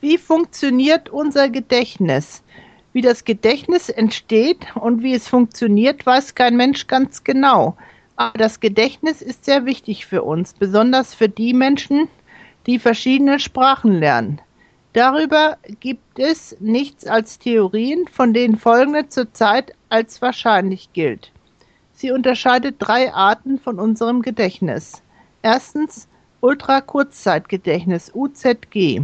Wie funktioniert unser Gedächtnis? Wie das Gedächtnis entsteht und wie es funktioniert, weiß kein Mensch ganz genau. Aber das Gedächtnis ist sehr wichtig für uns, besonders für die Menschen, die verschiedene Sprachen lernen. Darüber gibt es nichts als Theorien, von denen folgende zurzeit als wahrscheinlich gilt. Sie unterscheidet drei Arten von unserem Gedächtnis. Erstens Ultrakurzzeitgedächtnis UZG.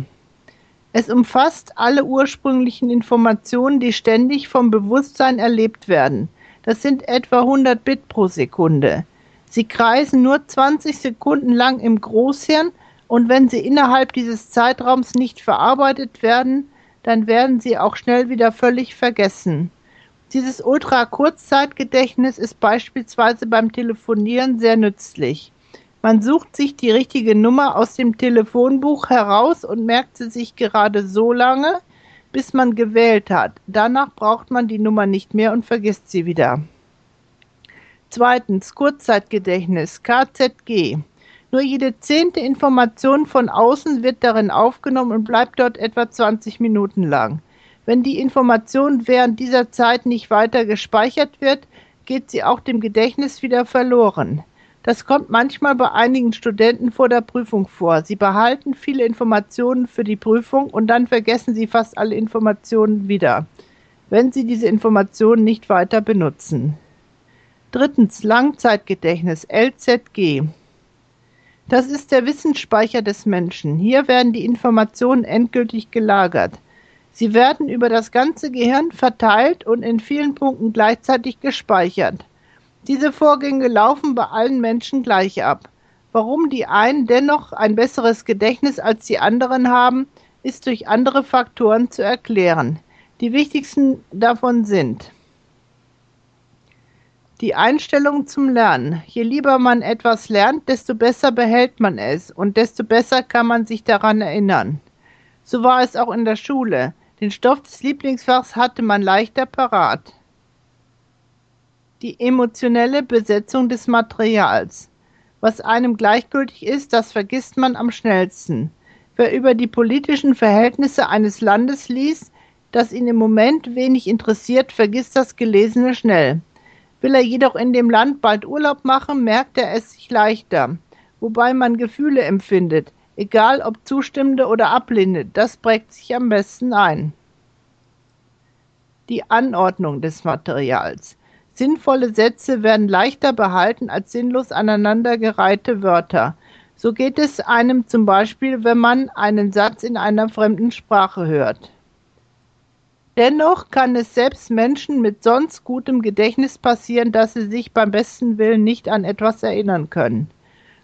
Es umfasst alle ursprünglichen Informationen, die ständig vom Bewusstsein erlebt werden. Das sind etwa 100 Bit pro Sekunde. Sie kreisen nur 20 Sekunden lang im Großhirn und wenn sie innerhalb dieses Zeitraums nicht verarbeitet werden, dann werden sie auch schnell wieder völlig vergessen. Dieses Ultra-Kurzzeitgedächtnis ist beispielsweise beim Telefonieren sehr nützlich. Man sucht sich die richtige Nummer aus dem Telefonbuch heraus und merkt sie sich gerade so lange, bis man gewählt hat. Danach braucht man die Nummer nicht mehr und vergisst sie wieder. Zweitens Kurzzeitgedächtnis KZG. Nur jede zehnte Information von außen wird darin aufgenommen und bleibt dort etwa 20 Minuten lang. Wenn die Information während dieser Zeit nicht weiter gespeichert wird, geht sie auch dem Gedächtnis wieder verloren. Das kommt manchmal bei einigen Studenten vor der Prüfung vor. Sie behalten viele Informationen für die Prüfung und dann vergessen sie fast alle Informationen wieder, wenn sie diese Informationen nicht weiter benutzen. Drittens Langzeitgedächtnis LZG. Das ist der Wissensspeicher des Menschen. Hier werden die Informationen endgültig gelagert. Sie werden über das ganze Gehirn verteilt und in vielen Punkten gleichzeitig gespeichert. Diese Vorgänge laufen bei allen Menschen gleich ab. Warum die einen dennoch ein besseres Gedächtnis als die anderen haben, ist durch andere Faktoren zu erklären. Die wichtigsten davon sind die Einstellung zum Lernen. Je lieber man etwas lernt, desto besser behält man es und desto besser kann man sich daran erinnern. So war es auch in der Schule. Den Stoff des Lieblingsfachs hatte man leichter parat die emotionelle Besetzung des Materials. Was einem gleichgültig ist, das vergisst man am schnellsten. Wer über die politischen Verhältnisse eines Landes liest, das ihn im Moment wenig interessiert, vergisst das Gelesene schnell. Will er jedoch in dem Land bald Urlaub machen, merkt er es sich leichter, wobei man Gefühle empfindet, egal ob zustimmende oder ablehnende, das prägt sich am besten ein. Die Anordnung des Materials. Sinnvolle Sätze werden leichter behalten als sinnlos aneinandergereihte Wörter. So geht es einem zum Beispiel, wenn man einen Satz in einer fremden Sprache hört. Dennoch kann es selbst Menschen mit sonst gutem Gedächtnis passieren, dass sie sich beim besten Willen nicht an etwas erinnern können.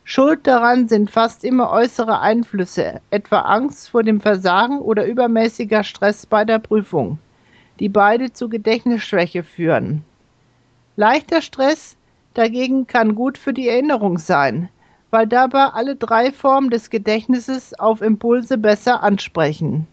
Schuld daran sind fast immer äußere Einflüsse, etwa Angst vor dem Versagen oder übermäßiger Stress bei der Prüfung, die beide zu Gedächtnisschwäche führen. Leichter Stress dagegen kann gut für die Erinnerung sein, weil dabei alle drei Formen des Gedächtnisses auf Impulse besser ansprechen.